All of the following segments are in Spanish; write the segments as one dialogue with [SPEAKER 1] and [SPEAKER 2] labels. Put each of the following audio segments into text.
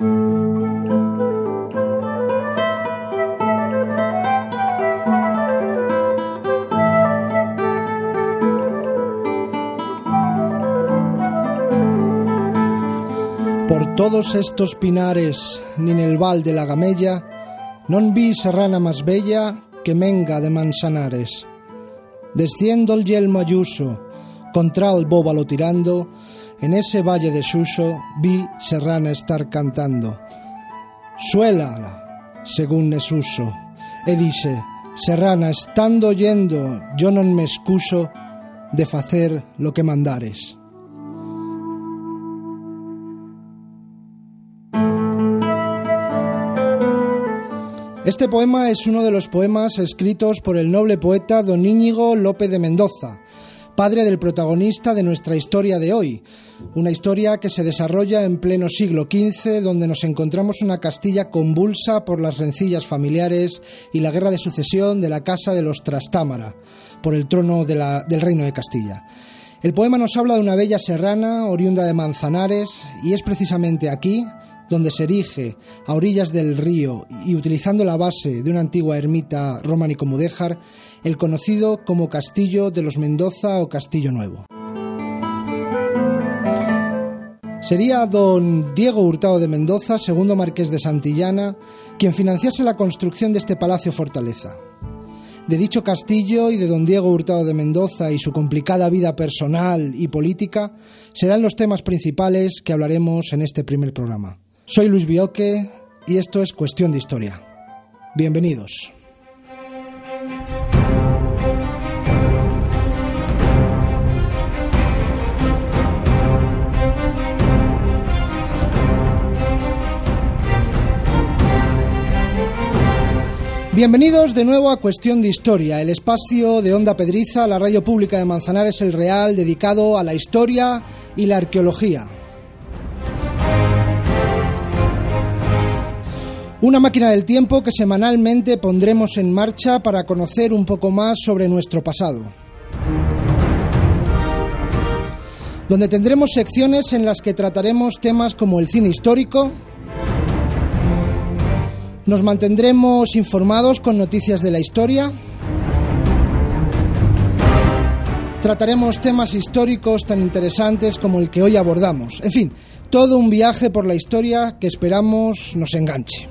[SPEAKER 1] Por todos estos pinares, nin el val de la Gamella, non vi serrana máis bella que menga de Manzanares. Desciendo el yelmo ayuso, contra el bóbalo tirando, en ese valle de Suso vi serrana estar cantando. Suélala, según Nesuso, e dice, serrana, estando oyendo, yo non me excuso de facer lo que mandares. Este poema es uno de los poemas escritos por el noble poeta don Íñigo López de Mendoza, padre del protagonista de nuestra historia de hoy, una historia que se desarrolla en pleno siglo XV, donde nos encontramos una Castilla convulsa por las rencillas familiares y la guerra de sucesión de la casa de los Trastámara por el trono del reino de Castilla. El poema nos habla de una bella serrana oriunda de Manzanares y es precisamente aquí, donde se erige a orillas del río y utilizando la base de una antigua ermita románico-mudéjar, el conocido como Castillo de los Mendoza o Castillo Nuevo. Sería don Diego Hurtado de Mendoza, segundo marqués de Santillana, quien financiase la construcción de este palacio fortaleza. De dicho castillo y de don Diego Hurtado de Mendoza y su complicada vida personal y política serán los temas principales que hablaremos en este primer programa. Soy Luis Bioque y esto es Cuestión de Historia. Bienvenidos. Bienvenidos de nuevo a Cuestión de Historia, el espacio de Onda Pedriza, la radio pública de Manzanares el Real, dedicado a la historia y la arqueología. Una máquina del tiempo que semanalmente pondremos en marcha para conocer un poco más sobre nuestro pasado. Donde tendremos secciones en las que trataremos temas como el cine histórico, nos mantendremos informados con noticias de la historia, trataremos temas históricos tan interesantes como el que hoy abordamos, en fin, todo un viaje por la historia que esperamos nos enganche.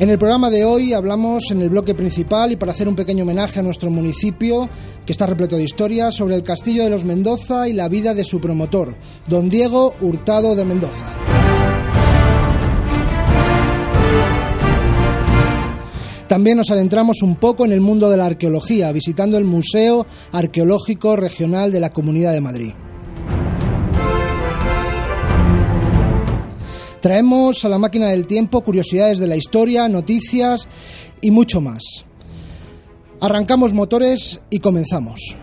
[SPEAKER 1] En el programa de hoy hablamos en el bloque principal y para hacer un pequeño homenaje a nuestro municipio, que está repleto de historias, sobre el castillo de los Mendoza y la vida de su promotor, don Diego Hurtado de Mendoza. También nos adentramos un poco en el mundo de la arqueología, visitando el Museo Arqueológico Regional de la Comunidad de Madrid. Traemos a la máquina del tiempo curiosidades de la historia, noticias y mucho más. Arrancamos motores y comenzamos.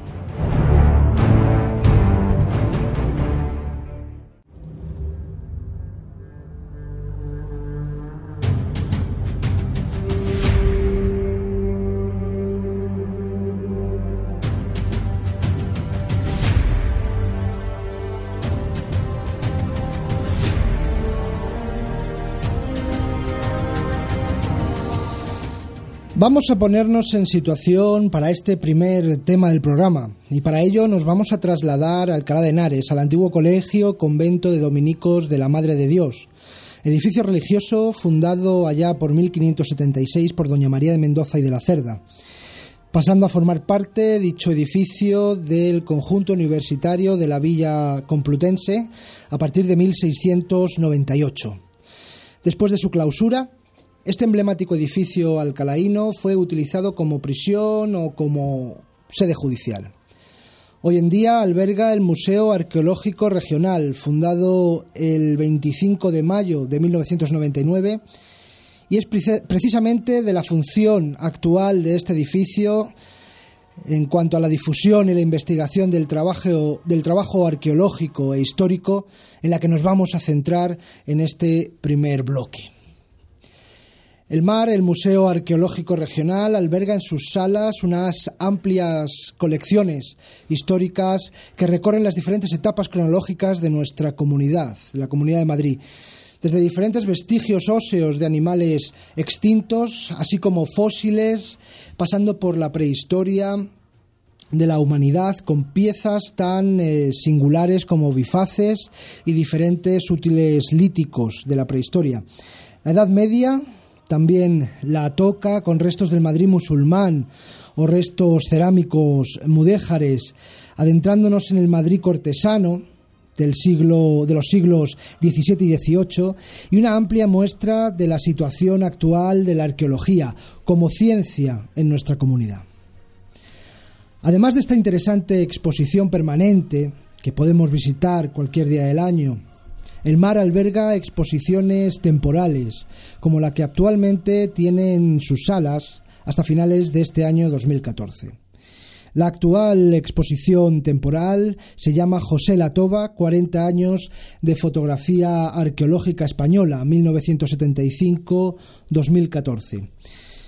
[SPEAKER 1] Vamos a ponernos en situación para este primer tema del programa y para ello nos vamos a trasladar a Alcalá de Henares, al antiguo colegio convento de dominicos de la Madre de Dios, edificio religioso fundado allá por 1576 por doña María de Mendoza y de la Cerda, pasando a formar parte dicho edificio del conjunto universitario de la Villa Complutense a partir de 1698. Después de su clausura, este emblemático edificio alcalaíno fue utilizado como prisión o como sede judicial. Hoy en día alberga el Museo Arqueológico Regional, fundado el 25 de mayo de 1999, y es precisamente de la función actual de este edificio en cuanto a la difusión y la investigación del trabajo, del trabajo arqueológico e histórico en la que nos vamos a centrar en este primer bloque. El mar, el Museo Arqueológico Regional, alberga en sus salas unas amplias colecciones históricas que recorren las diferentes etapas cronológicas de nuestra comunidad, de la Comunidad de Madrid. Desde diferentes vestigios óseos de animales extintos, así como fósiles, pasando por la prehistoria de la humanidad con piezas tan eh, singulares como bifaces y diferentes útiles líticos de la prehistoria. La Edad Media, también la toca con restos del Madrid musulmán o restos cerámicos mudéjares, adentrándonos en el Madrid cortesano del siglo, de los siglos XVII y XVIII y una amplia muestra de la situación actual de la arqueología como ciencia en nuestra comunidad. Además de esta interesante exposición permanente que podemos visitar cualquier día del año el mar alberga exposiciones temporales, como la que actualmente tiene en sus salas hasta finales de este año 2014. La actual exposición temporal se llama José Latoba, 40 años de fotografía arqueológica española, 1975-2014.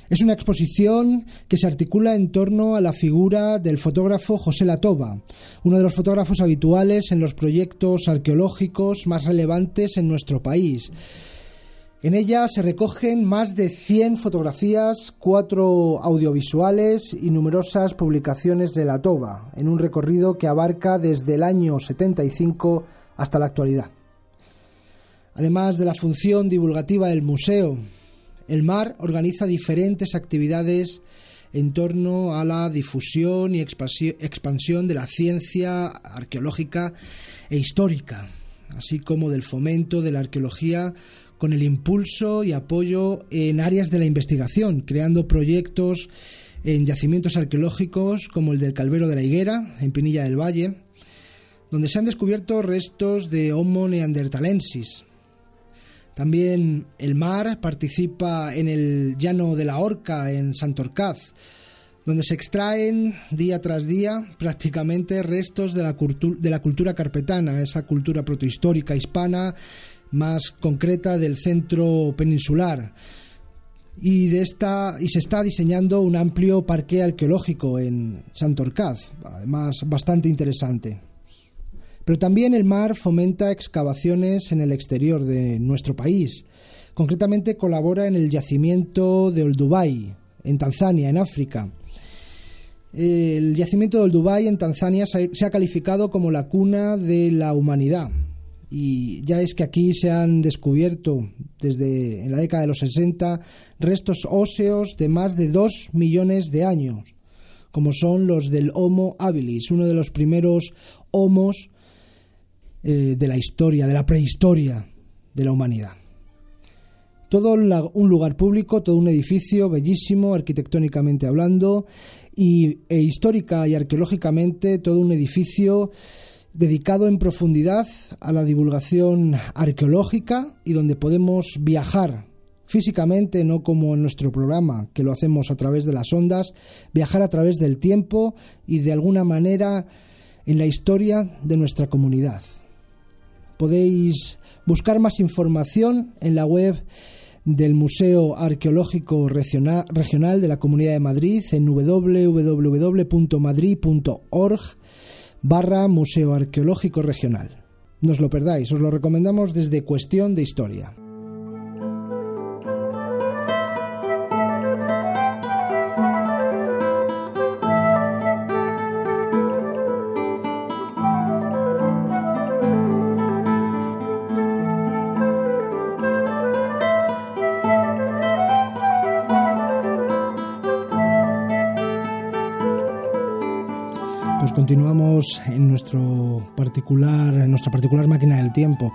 [SPEAKER 1] Es una exposición que se articula en torno a la figura del fotógrafo José Latoba, uno de los fotógrafos habituales en los proyectos arqueológicos más relevantes en nuestro país. En ella se recogen más de 100 fotografías, cuatro audiovisuales y numerosas publicaciones de Latoba, en un recorrido que abarca desde el año 75 hasta la actualidad. Además de la función divulgativa del museo, el MAR organiza diferentes actividades en torno a la difusión y expansión de la ciencia arqueológica e histórica, así como del fomento de la arqueología con el impulso y apoyo en áreas de la investigación, creando proyectos en yacimientos arqueológicos como el del Calvero de la Higuera, en Pinilla del Valle, donde se han descubierto restos de Homo neanderthalensis, también el mar participa en el llano de la Horca, en Santorcaz, donde se extraen día tras día prácticamente restos de la, de la cultura carpetana, esa cultura protohistórica hispana más concreta del centro peninsular. Y, de esta, y se está diseñando un amplio parque arqueológico en Santorcaz, además bastante interesante. Pero también el mar fomenta excavaciones en el exterior de nuestro país. Concretamente colabora en el yacimiento de Olduvai, en Tanzania, en África. El yacimiento de Olduvai en Tanzania se ha calificado como la cuna de la humanidad. Y ya es que aquí se han descubierto desde en la década de los 60 restos óseos de más de 2 millones de años, como son los del Homo habilis, uno de los primeros homos eh, de la historia, de la prehistoria de la humanidad. Todo un lugar público, todo un edificio bellísimo, arquitectónicamente hablando, y, e histórica y arqueológicamente, todo un edificio dedicado en profundidad a la divulgación arqueológica y donde podemos viajar físicamente, no como en nuestro programa, que lo hacemos a través de las ondas, viajar a través del tiempo y de alguna manera en la historia de nuestra comunidad. Podéis buscar más información en la web del Museo Arqueológico Regional de la Comunidad de Madrid en www.madrid.org barra Museo Arqueológico Regional. No os lo perdáis, os lo recomendamos desde Cuestión de Historia. Nuestra particular máquina del tiempo.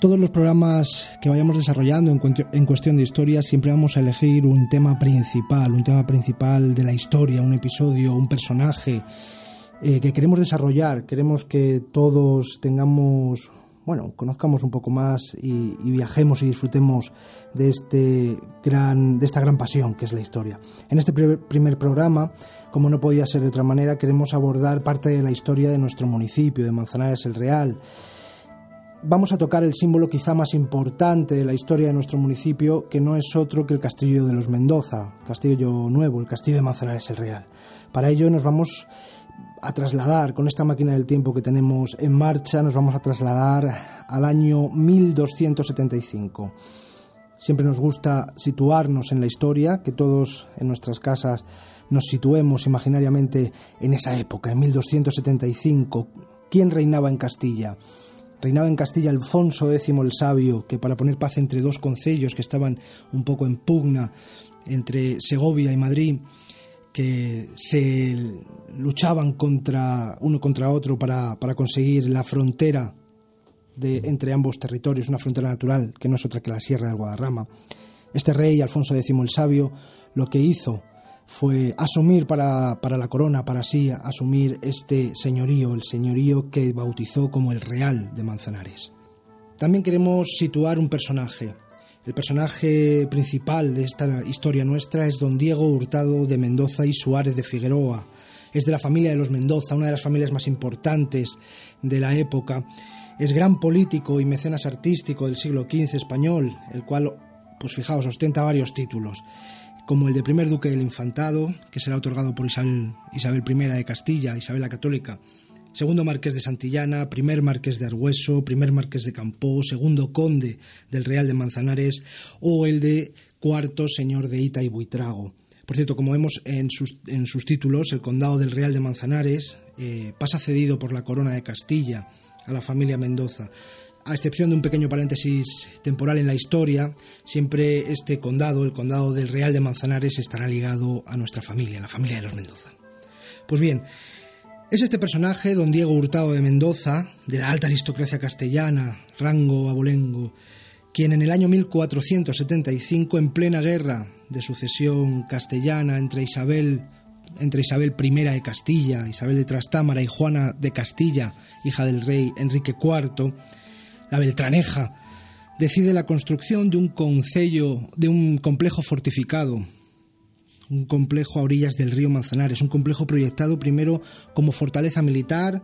[SPEAKER 1] Todos los programas que vayamos desarrollando en, cuestión de historia siempre vamos a elegir un tema principal, un tema principal de la historia, un episodio, un personaje eh, que queremos desarrollar, queremos que todos tengamos, bueno, conozcamos un poco más y, viajemos y disfrutemos de, este gran, de esta gran pasión que es la historia. En este primer programa, como no podía ser de otra manera, queremos abordar parte de la historia de nuestro municipio, de Manzanares el Real. Vamos a tocar el símbolo quizá más importante de la historia de nuestro municipio, que no es otro que el Castillo de los Mendoza, Castillo Nuevo, el Castillo de Manzanares el Real. Para ello nos vamos a trasladar, con esta máquina del tiempo que tenemos en marcha, nos vamos a trasladar al año 1275. Siempre nos gusta situarnos en la historia, que todos en nuestras casas nos situemos imaginariamente en esa época, en 1275. ¿Quién reinaba en Castilla? Reinaba en Castilla Alfonso X el Sabio, que para poner paz entre dos concellos que estaban un poco en pugna entre Segovia y Madrid, que se luchaban contra uno contra otro para, conseguir la frontera de, entre ambos territorios, una frontera natural que no es otra que la Sierra del Guadarrama. Este rey, Alfonso X el Sabio, lo que hizo fue asumir para, para la corona, para así asumir este señorío, el señorío que bautizó como el Real de Manzanares. También queremos situar un personaje, el personaje principal de esta historia nuestra es don Diego Hurtado de Mendoza y Suárez de Figueroa. Es de la familia de los Mendoza, una de las familias más importantes de la época. Es gran político y mecenas artístico del siglo XV español, el cual, pues fijaos, ostenta varios títulos, como el de primer duque del infantado, que será otorgado por Isabel, Isabel I de Castilla, Isabel la Católica, segundo marqués de Santillana, primer marqués de Argüeso, primer marqués de Campó, segundo conde del Real de Manzanares o el de cuarto señor de Ita y Buitrago. Por cierto, como vemos en sus, títulos, el condado del Real de Manzanares eh, pasa cedido por la corona de Castilla a la familia Mendoza. A excepción de un pequeño paréntesis temporal en la historia, siempre este condado, el condado del Real de Manzanares, estará ligado a nuestra familia, la familia de los Mendoza. Pues bien, es este personaje, don Diego Hurtado de Mendoza, de la alta aristocracia castellana, rango abolengo, quien en el año 1475, en plena guerra de sucesión castellana entre Isabel, entre Isabel I de Castilla, Isabel de Trastámara y Juana de Castilla, hija del rey Enrique IV, la Beltraneja, decide la construcción de un concello, de un complejo fortificado un complejo a orillas del río Manzanares, un complejo proyectado primero como fortaleza militar,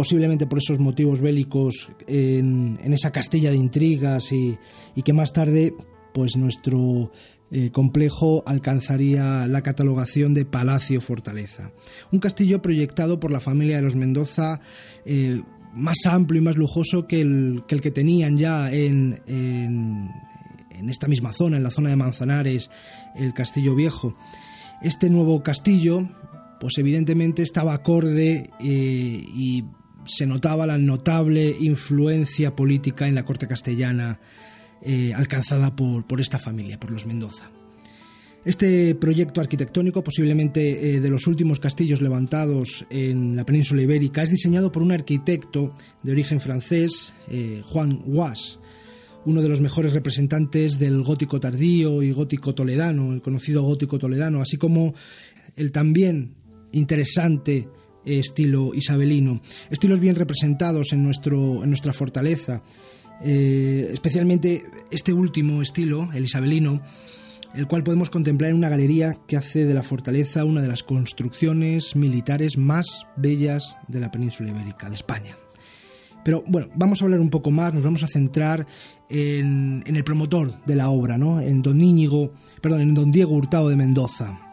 [SPEAKER 1] posiblemente por esos motivos bélicos en, esa Castilla de intrigas y, que más tarde pues nuestro eh, complejo alcanzaría la catalogación de Palacio Fortaleza. Un castillo proyectado por la familia de los Mendoza eh, más amplio y más lujoso que el que, tenían ya en, en esta misma zona, en la zona de Manzanares, el Castillo Viejo. Este nuevo castillo, pues evidentemente estaba acorde eh, y se notaba la notable influencia política en la corte castellana eh, alcanzada por, por, esta familia, por los Mendoza. Este proyecto arquitectónico, posiblemente eh, de los últimos castillos levantados en la península ibérica, es diseñado por un arquitecto de origen francés, Juan Guas, uno de los mejores representantes del gótico tardío y gótico toledano, el conocido gótico toledano, así como el también interesante estilo isabelino. Estilos bien representados en, nuestro, en nuestra fortaleza, eh, especialmente este último estilo, el isabelino, el cual podemos contemplar en una galería que hace de la fortaleza una de las construcciones militares más bellas de la península ibérica, de España. Pero bueno, vamos a hablar un poco más, nos vamos a centrar en, el promotor de la obra, ¿no? En don Íñigo, perdón, en don Diego Hurtado de Mendoza.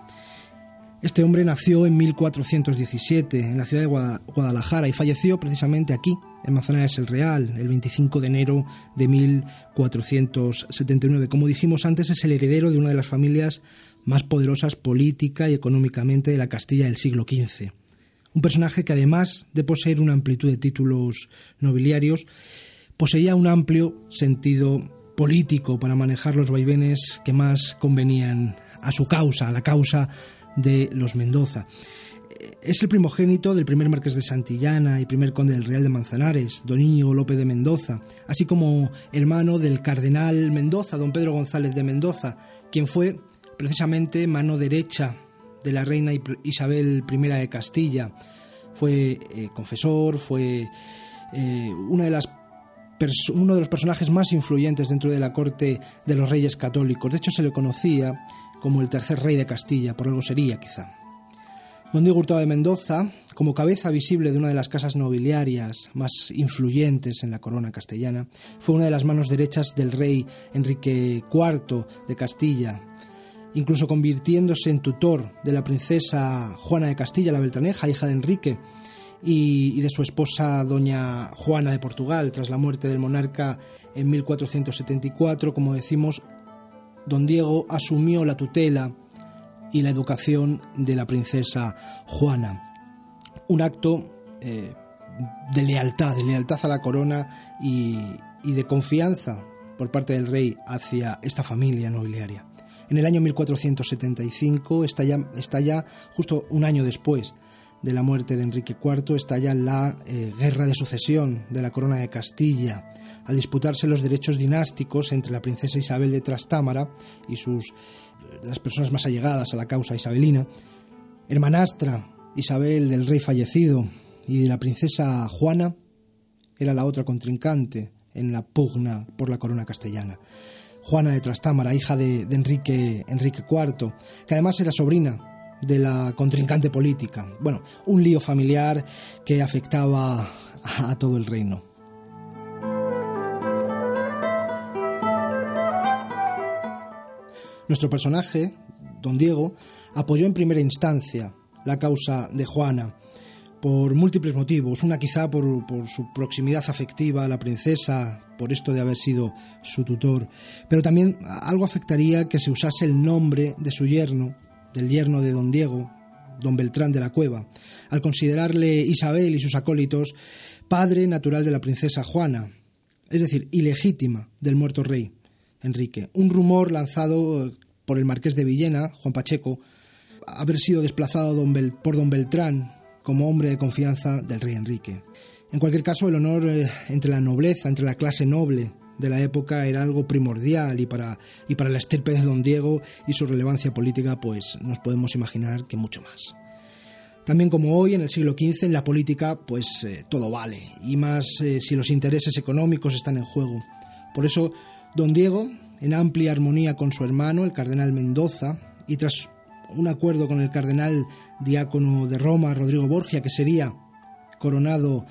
[SPEAKER 1] Este hombre nació en 1417 en la ciudad de Guadalajara y falleció precisamente aquí, en Manzanares el Real, el 25 de enero de 1479. Como dijimos antes, es el heredero de una de las familias más poderosas política y económicamente de la Castilla del siglo XV un personaje que además de poseer una amplitud de títulos nobiliarios, poseía un amplio sentido político para manejar los vaivenes que más convenían a su causa, a la causa de los Mendoza. Es el primogénito del primer marqués de Santillana y primer conde del Real de Manzanares, don Íñigo López de Mendoza, así como hermano del cardenal Mendoza, don Pedro González de Mendoza, quien fue precisamente mano derecha de la reina Isabel I de Castilla. Fue eh, confesor, fue eh, de las uno de los personajes más influyentes dentro de la corte de los reyes católicos. De hecho, se le conocía como el tercer rey de Castilla, por algo sería quizá. Don Diego Hurtado de Mendoza, como cabeza visible de una de las casas nobiliarias más influyentes en la corona castellana, fue una de las manos derechas del rey Enrique IV de Castilla, incluso convirtiéndose en tutor de la princesa Juana de Castilla la Beltraneja, hija de Enrique, y, de su esposa doña Juana de Portugal, tras la muerte del monarca en 1474, como decimos, don Diego asumió la tutela y la educación de la princesa Juana. Un acto eh, de lealtad, de lealtad a la corona y, de confianza por parte del rey hacia esta familia nobiliaria. En el año 1475 está ya, está ya justo un año después de la muerte de Enrique IV, estalla la eh, guerra de sucesión de la corona de Castilla, al disputarse los derechos dinásticos entre la princesa Isabel de Trastámara y sus las personas más allegadas a la causa isabelina, hermanastra Isabel del rey fallecido y de la princesa Juana, era la otra contrincante en la pugna por la corona castellana. Juana de Trastámara, hija de, Enrique, Enrique IV, que además era sobrina de la contrincante política. Bueno, un lío familiar que afectaba a, todo el reino. Nuestro personaje, don Diego, apoyó en primera instancia la causa de Juana por múltiples motivos. Una quizá por, su proximidad afectiva a la princesa, por esto de haber sido su tutor, pero también algo afectaría que se usase el nombre de su yerno, del yerno de don Diego, don Beltrán de la Cueva, al considerarle Isabel y sus acólitos padre natural de la princesa Juana, es decir, ilegítima del muerto rey Enrique. Un rumor lanzado por el marqués de Villena, Juan Pacheco, haber sido desplazado por don Beltrán como hombre de confianza del rey Enrique. En cualquier caso, el honor eh, entre la nobleza, entre la clase noble de la época era algo primordial y para, y para la estirpe de don Diego y su relevancia política, pues nos podemos imaginar que mucho más. También como hoy, en el siglo XV, en la política, pues eh, todo vale, y más eh, si los intereses económicos están en juego. Por eso, don Diego, en amplia armonía con su hermano, el cardenal Mendoza, y tras un acuerdo con el cardenal diácono de Roma, Rodrigo Borgia, que sería coronado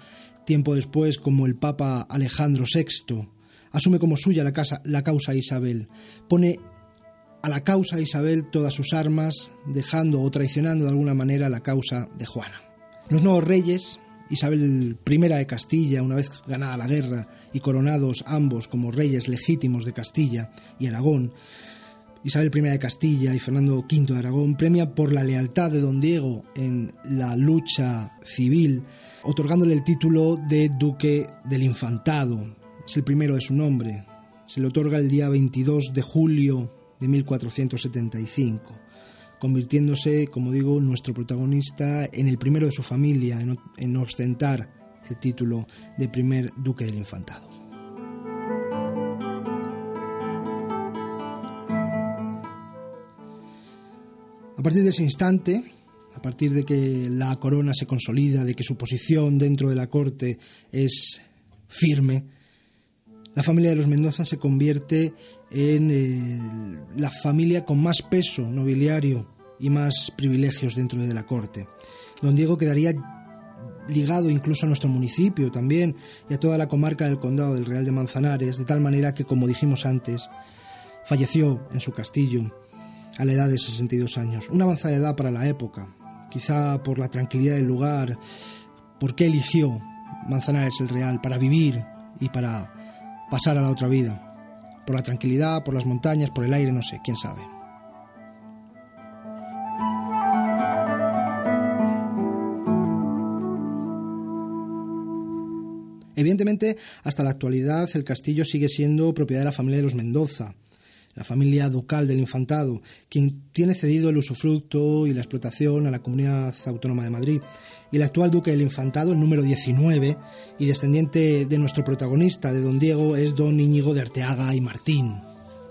[SPEAKER 1] tiempo después como el Papa Alejandro VI. Asume como suya la, la causa Isabel. Pone a la causa Isabel todas sus armas, dejando o traicionando de alguna manera la causa de Juana. Los nuevos reyes, Isabel I de Castilla, una vez ganada la guerra y coronados ambos como reyes legítimos de Castilla y Aragón, Isabel I de Castilla y Fernando V de Aragón premia por la lealtad de don Diego en la lucha civil, otorgándole el título de Duque del Infantado. Es el primero de su nombre. Se le otorga el día 22 de julio de 1475, convirtiéndose, como digo, nuestro protagonista en el primero de su familia en, ostentar el título de primer Duque del Infantado. A partir de ese instante, a partir de que la corona se consolida, de que su posición dentro de la corte es firme, la familia de los Mendoza se convierte en eh, la familia con más peso nobiliario y más privilegios dentro de la corte. Don Diego quedaría ligado incluso a nuestro municipio también y a toda la comarca del condado del Real de Manzanares, de tal manera que, como dijimos antes, falleció en su castillo a la edad de 62 años. Una avanzada edad para la época, quizá por la tranquilidad del lugar, por qué eligió Manzanares el Real para vivir y para pasar a la otra vida. Por la tranquilidad, por las montañas, por el aire, no sé, quién sabe. Evidentemente, hasta la actualidad el castillo sigue siendo propiedad de la familia de los Mendoza, la familia ducal del infantado, quien tiene cedido el usufructo y la explotación a la Comunidad Autónoma de Madrid. Y el actual duque del infantado, el número 19, y descendiente de nuestro protagonista, de don Diego, es don Íñigo de Arteaga y Martín.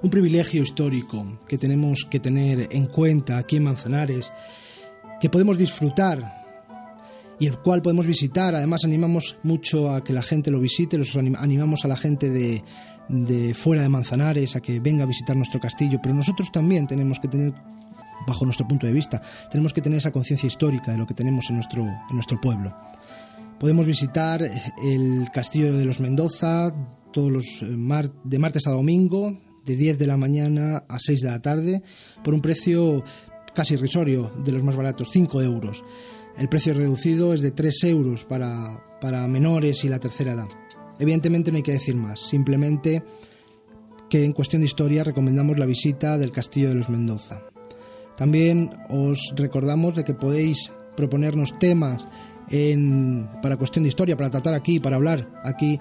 [SPEAKER 1] Un privilegio histórico que tenemos que tener en cuenta aquí en Manzanares, que podemos disfrutar y el cual podemos visitar. Además, animamos mucho a que la gente lo visite, los animamos a la gente de, fuera de Manzanares a que venga a visitar nuestro castillo, pero nosotros también tenemos que tener bajo nuestro punto de vista. Tenemos que tener esa conciencia histórica de lo que tenemos en nuestro, en nuestro pueblo. Podemos visitar el castillo de los Mendoza todos los eh, de martes a domingo, de 10 de la mañana a 6 de la tarde, por un precio casi irrisorio, de los más baratos, 5 euros. El precio reducido es de 3 euros para, para menores y la tercera edad. Evidentemente no hay que decir más, simplemente que en cuestión de historia recomendamos la visita del Castillo de los Mendoza. También os recordamos de que podéis proponernos temas para cuestión de historia, para tratar aquí, para hablar aquí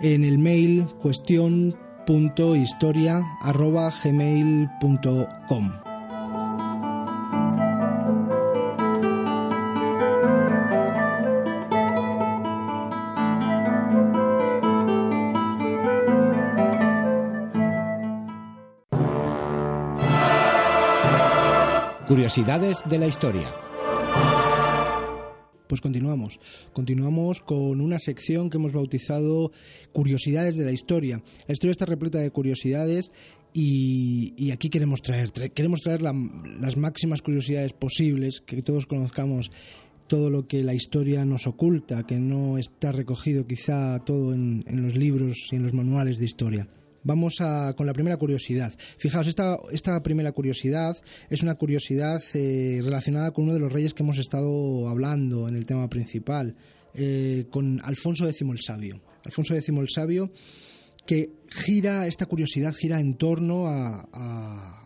[SPEAKER 1] en el mail cuestión.historia.gmail.com.
[SPEAKER 2] Curiosidades de la historia.
[SPEAKER 1] Pues continuamos. Continuamos con una sección que hemos bautizado Curiosidades de la historia. La historia está repleta de curiosidades y, aquí queremos traer, queremos traer las máximas curiosidades posibles, que todos conozcamos todo lo que la historia nos oculta, que no está recogido quizá todo en los libros y en los manuales de historia. Vamos a, con la primera curiosidad. Fijaos, esta, esta primera curiosidad es una curiosidad eh, relacionada con uno de los reyes que hemos estado hablando en el tema principal, eh, con Alfonso X el Sabio. Alfonso X el Sabio, que gira, esta curiosidad gira en torno a,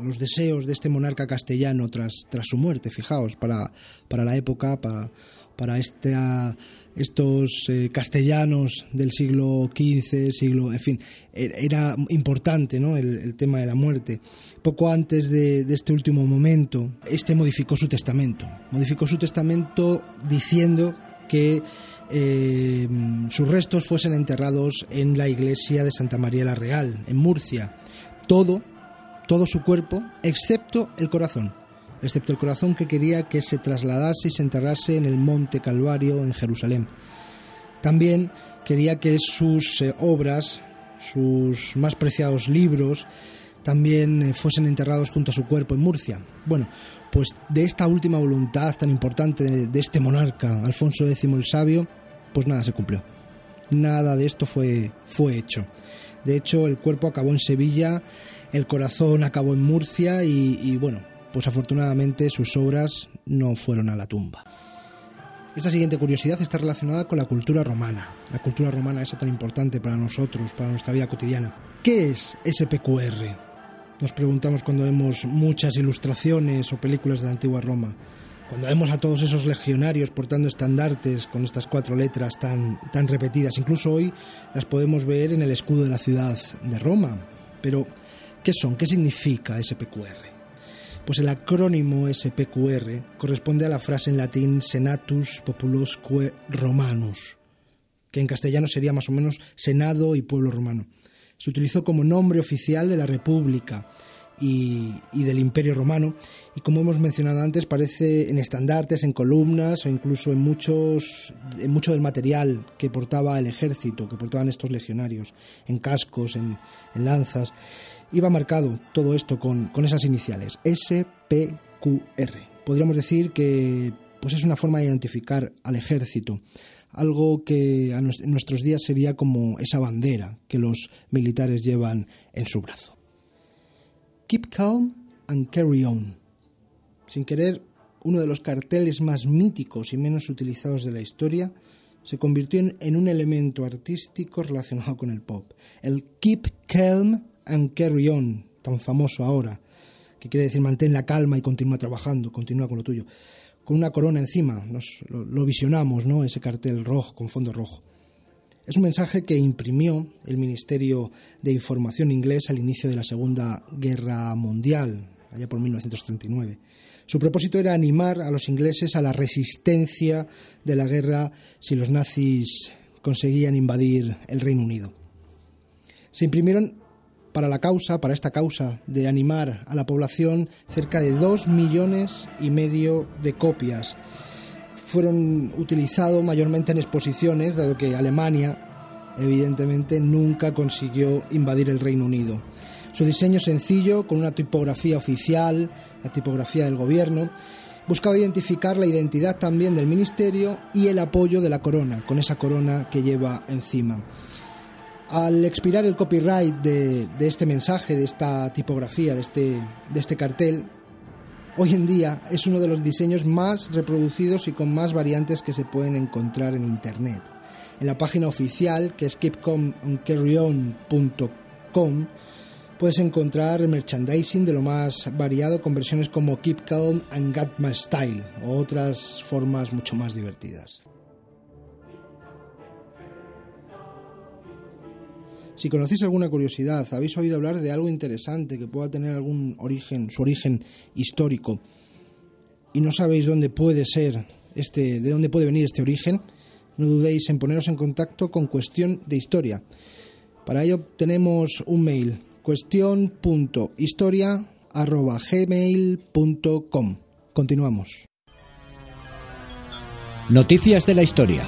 [SPEAKER 1] los deseos de este monarca castellano tras, tras su muerte, fijaos, para, para la época, para, para estos eh, castellanos del siglo XV, siglo, en fin, e, era importante ¿no? el, tema de la muerte. Poco antes de, este último momento, este modificó su testamento. Modificó su testamento diciendo que eh, sus restos fuesen enterrados en la iglesia de Santa María la Real, en Murcia. Todo, todo su cuerpo, excepto el corazón excepto el corazón que quería que se trasladase y se enterrase en el monte Calvario en Jerusalén. También quería que sus eh, obras, sus más preciados libros, también eh, fuesen enterrados junto a su cuerpo en Murcia. Bueno, pues de esta última voluntad tan importante de, este monarca, Alfonso X el Sabio, pues nada se cumplió. Nada de esto fue, fue hecho. De hecho, el cuerpo acabó en Sevilla, el corazón acabó en Murcia y bueno, pues afortunadamente sus obras no fueron a la tumba. Esta siguiente curiosidad está relacionada con la cultura romana, la cultura romana esa tan importante para nosotros, para nuestra vida cotidiana. ¿Qué es SPQR? Nos preguntamos cuando vemos muchas ilustraciones o películas de la antigua Roma, cuando vemos a todos esos legionarios portando estandartes con estas cuatro letras tan, tan repetidas, incluso hoy las podemos ver en el escudo de la ciudad de Roma. Pero, ¿qué son? ¿Qué significa SPQR? Pues el acrónimo SPQR corresponde a la frase en latín Senatus Populosque Romanus, que en castellano sería más o menos Senado y Pueblo Romano. Se utilizó como nombre oficial de la República y, del Imperio Romano y como hemos mencionado antes parece en estandartes, en columnas o incluso en, muchos, mucho del material que portaba el ejército, que portaban estos legionarios, en cascos, en lanzas iba marcado todo esto con, esas iniciales, SPQR. Podríamos decir que pues es una forma de identificar al ejército, algo que en nuestros días sería como esa bandera que los militares llevan en su brazo. Keep calm and carry on. Sin querer, uno de los carteles más míticos y menos utilizados de la historia se convirtió en un elemento artístico relacionado con el pop. El Keep Calm and carry on, tan famoso ahora, que quiere decir mantén la calma y continúa trabajando, continúa con lo tuyo. Con una corona encima, nos, lo, visionamos, ¿no? Ese cartel rojo, con fondo rojo. Es un mensaje que imprimió el Ministerio de Información inglés al inicio de la Segunda Guerra Mundial, allá por 1939. Su propósito era animar a los ingleses a la resistencia de la guerra si los nazis conseguían invadir el Reino Unido. Se imprimieron para la causa, para esta causa de animar a la población, cerca de dos millones y medio de copias. fueron utilizados mayormente en exposiciones, dado que Alemania, evidentemente, nunca consiguió invadir el Reino Unido. Su diseño sencillo, con una tipografía oficial, la tipografía del gobierno, buscaba identificar la identidad también del ministerio y el apoyo de la corona, con esa corona que lleva encima. Al expirar el copyright de, este mensaje, de esta tipografía, de este, de este cartel, hoy en día es uno de los diseños más reproducidos y con más variantes que se pueden encontrar en Internet. En la página oficial, que es keepcomandcarryon.com, puedes encontrar merchandising de lo más variado con versiones como Keep Calm and Got My Style o otras formas mucho más divertidas. Si conocéis alguna curiosidad, habéis oído hablar de algo interesante que pueda tener algún origen, su origen histórico, y no sabéis dónde puede ser este, de dónde puede venir este origen, no dudéis en poneros en contacto con Cuestión de Historia. Para ello tenemos un mail, cuestión.historia.gmail.com. Continuamos.
[SPEAKER 2] Noticias de la historia.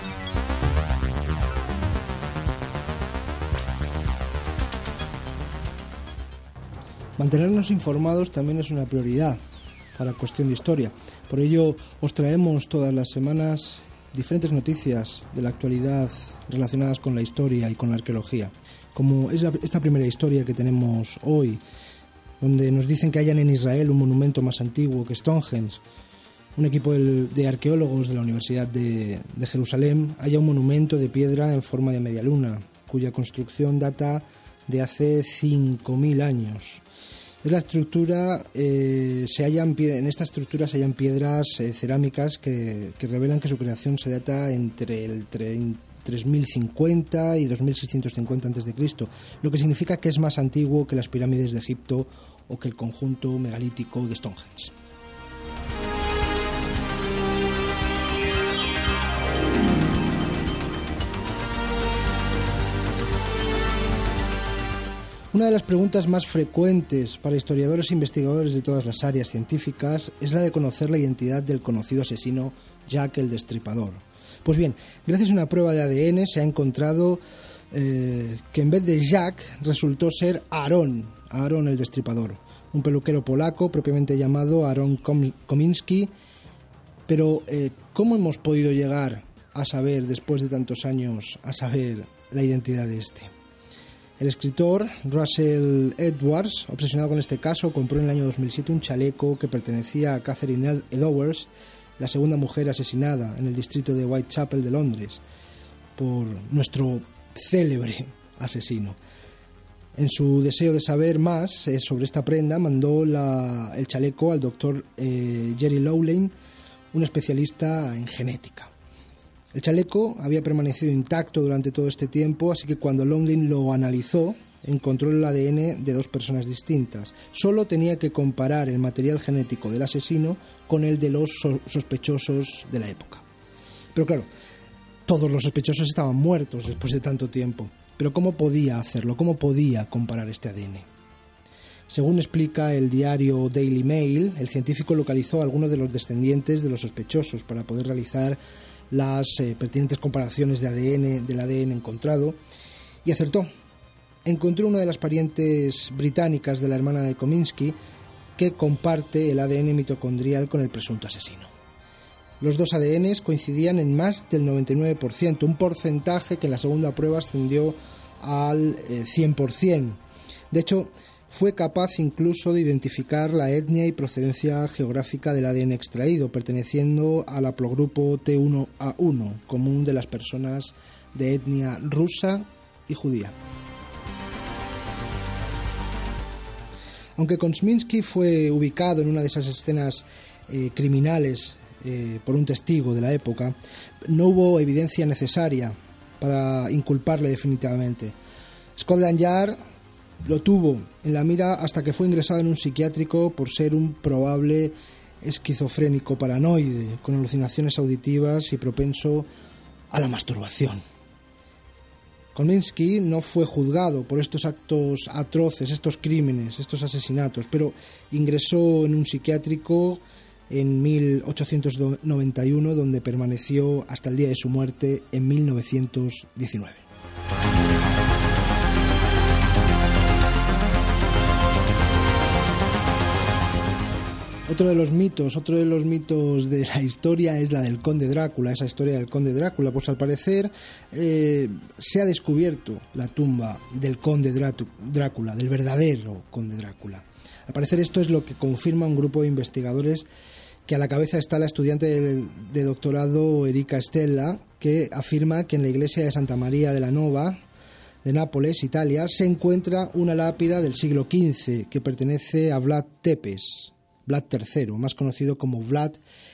[SPEAKER 1] Mantenernos informados también es una prioridad para cuestión de historia. Por ello os traemos todas las semanas diferentes noticias de la actualidad relacionadas con la historia y con la arqueología. Como es esta primera historia que tenemos hoy, donde nos dicen que hayan en Israel un monumento más antiguo que Stonehenge, un equipo de arqueólogos de la Universidad de, de Jerusalén haya un monumento de piedra en forma de media luna, cuya construcción data de hace 5.000 años. La estructura, eh, se hallan, en esta estructura se hallan piedras eh, cerámicas que, revelan que su creación se data entre el 3050 y 2650 a.C., lo que significa que es más antiguo que las pirámides de Egipto o que el conjunto megalítico de Stonehenge. Una de las preguntas más frecuentes para historiadores e investigadores de todas las áreas científicas es la de conocer la identidad del conocido asesino Jack el Destripador. Pues bien, gracias a una prueba de ADN se ha encontrado eh, que en vez de Jack resultó ser Aaron, Aaron el Destripador, un peluquero polaco propiamente llamado Aaron Kominski. Pero, eh, ¿cómo hemos podido llegar a saber, después de tantos años, a saber la identidad de este? El escritor Russell Edwards, obsesionado con este caso, compró en el año 2007 un chaleco que pertenecía a Catherine Edwards, la segunda mujer asesinada en el distrito de Whitechapel de Londres, por nuestro célebre asesino. En su deseo de saber más eh, sobre esta prenda, mandó el chaleco al doctor eh, Jerry Lowlane, un especialista en genética. El chaleco había permanecido intacto durante todo este tiempo, así que cuando Longlin lo analizó, encontró el ADN de dos personas distintas. Solo tenía que comparar el material genético del asesino con el de los sospechosos de la época. Pero claro, todos los sospechosos estaban muertos después de tanto tiempo. Pero ¿cómo podía hacerlo? ¿Cómo podía comparar este ADN? Según explica el diario Daily Mail, el científico localizó a algunos de los descendientes de los sospechosos para poder realizar las eh, pertinentes comparaciones de ADN, del ADN encontrado y acertó. Encontró una de las parientes británicas de la hermana de Kominsky que comparte el ADN mitocondrial con el presunto asesino. Los dos ADNs coincidían en más del 99%, un porcentaje que en la segunda prueba ascendió al 100%. Eh, de hecho, fue capaz incluso de identificar la etnia y procedencia geográfica del ADN extraído, perteneciendo al haplogrupo T1A1, común de las personas de etnia rusa y judía. Aunque Kosminski fue ubicado en una de esas escenas eh, criminales eh, por un testigo de la época, no hubo evidencia necesaria para inculparle definitivamente. Scotland Yard lo tuvo en la mira hasta que fue ingresado en un psiquiátrico por ser un probable esquizofrénico paranoide, con alucinaciones auditivas y propenso a la masturbación. Kominsky no fue juzgado por estos actos atroces, estos crímenes, estos asesinatos, pero ingresó en un psiquiátrico en 1891, donde permaneció hasta el día de su muerte en 1919. Otro de los mitos, otro de los mitos de la historia es la del conde Drácula, esa historia del conde Drácula. Pues al parecer eh, se ha descubierto la tumba del conde Drácula, del verdadero conde Drácula. Al parecer esto es lo que confirma un grupo de investigadores que a la cabeza está la estudiante de, doctorado Erika Stella, que afirma que en la iglesia de Santa María de la Nova, de Nápoles, Italia, se encuentra una lápida del siglo XV que pertenece a Vlad Tepes, Vlad III, más conocido como Vlad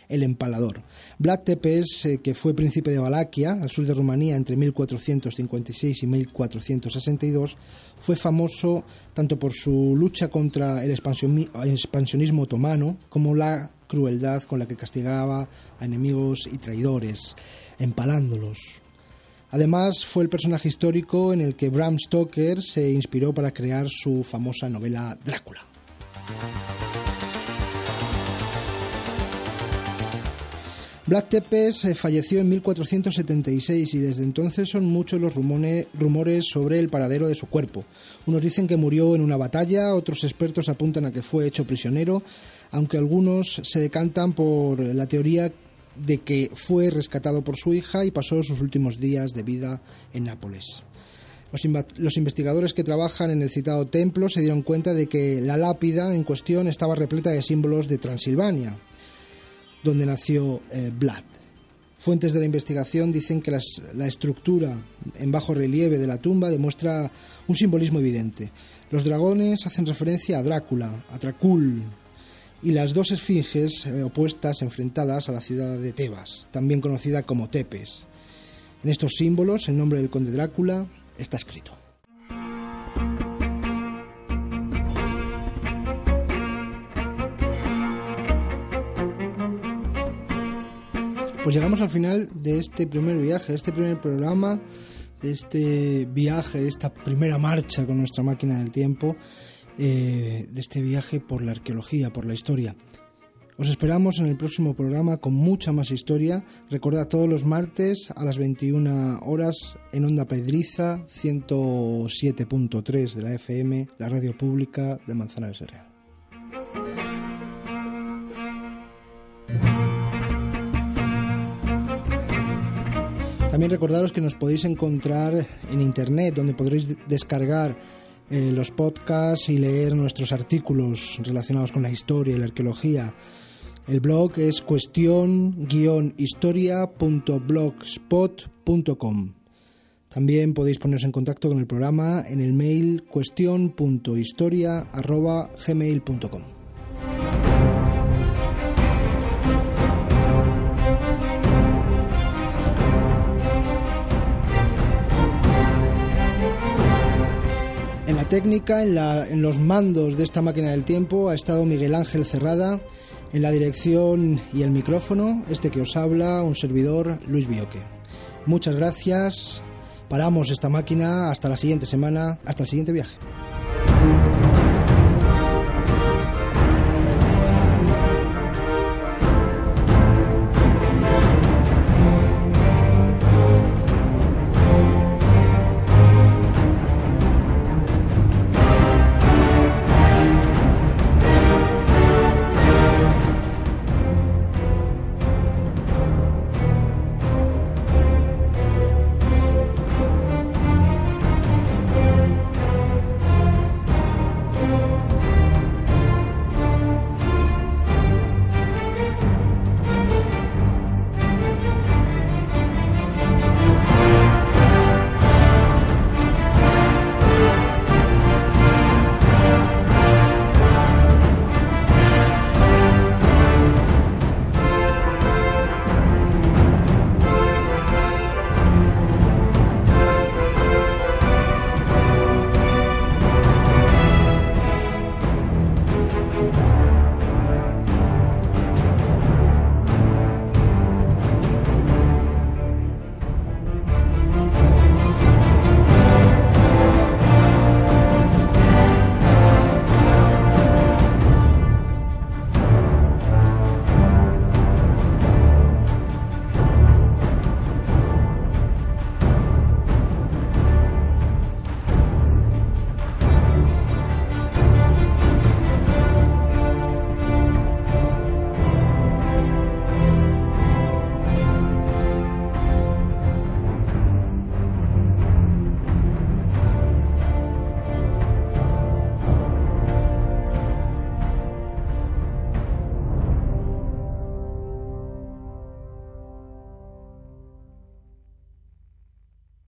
[SPEAKER 1] el Empalador. Vlad Tepes, eh, que fue príncipe de Valaquia, al sur de Rumanía, entre 1456 y 1462, fue famoso tanto por su lucha contra el expansionismo otomano como la crueldad con la que castigaba a enemigos y traidores, empalándolos. Además, fue el personaje histórico en el que Bram Stoker se inspiró para crear su famosa novela Drácula. Vlad Tepes eh, falleció en 1476 y desde entonces son muchos los rumores sobre el paradero de su cuerpo. Unos dicen que murió en una batalla, otros expertos apuntan a que fue hecho prisionero, aunque algunos se decantan por la teoría de que fue rescatado por su hija y pasó sus últimos días de vida en Nápoles. Los, investigadores que trabajan en el citado templo se dieron cuenta de que la lápida en cuestión estaba repleta de símbolos de Transilvania, donde nació eh, Vlad. Fuentes de la investigación dicen que la estructura en bajo relieve de la tumba demuestra un simbolismo evidente. Los dragones hacen referencia a Drácula, a Tracul, y las dos esfinges eh, opuestas enfrentadas a la ciudad de Tebas, también conocida como Tepes. En estos símbolos el nombre del conde Drácula está escrito. Pues llegamos al final de este primer viaje, de este primer programa, de este viaje, de esta primera marcha con nuestra máquina del tiempo, eh, de este viaje por la arqueología, por la historia. Os esperamos en el próximo programa con mucha más historia. Recordad todos los martes a las 21 horas en Onda Pedriza 107.3 de la FM, la radio pública de Manzanares de Real. También recordaros que nos podéis encontrar en internet, donde podréis descargar eh, los podcasts y leer nuestros artículos relacionados con la historia y la arqueología. El blog es cuestión-historia.blogspot.com. También podéis poneros en contacto con el programa en el mail cuestión.historia.gmail.com. técnica, en, los mandos de esta máquina del tiempo, ha estado Miguel Ángel Cerrada, en la dirección y el micrófono, este que os habla, un servidor, Luis Bioque. Muchas gracias, paramos esta máquina hasta la siguiente semana, hasta el siguiente viaje.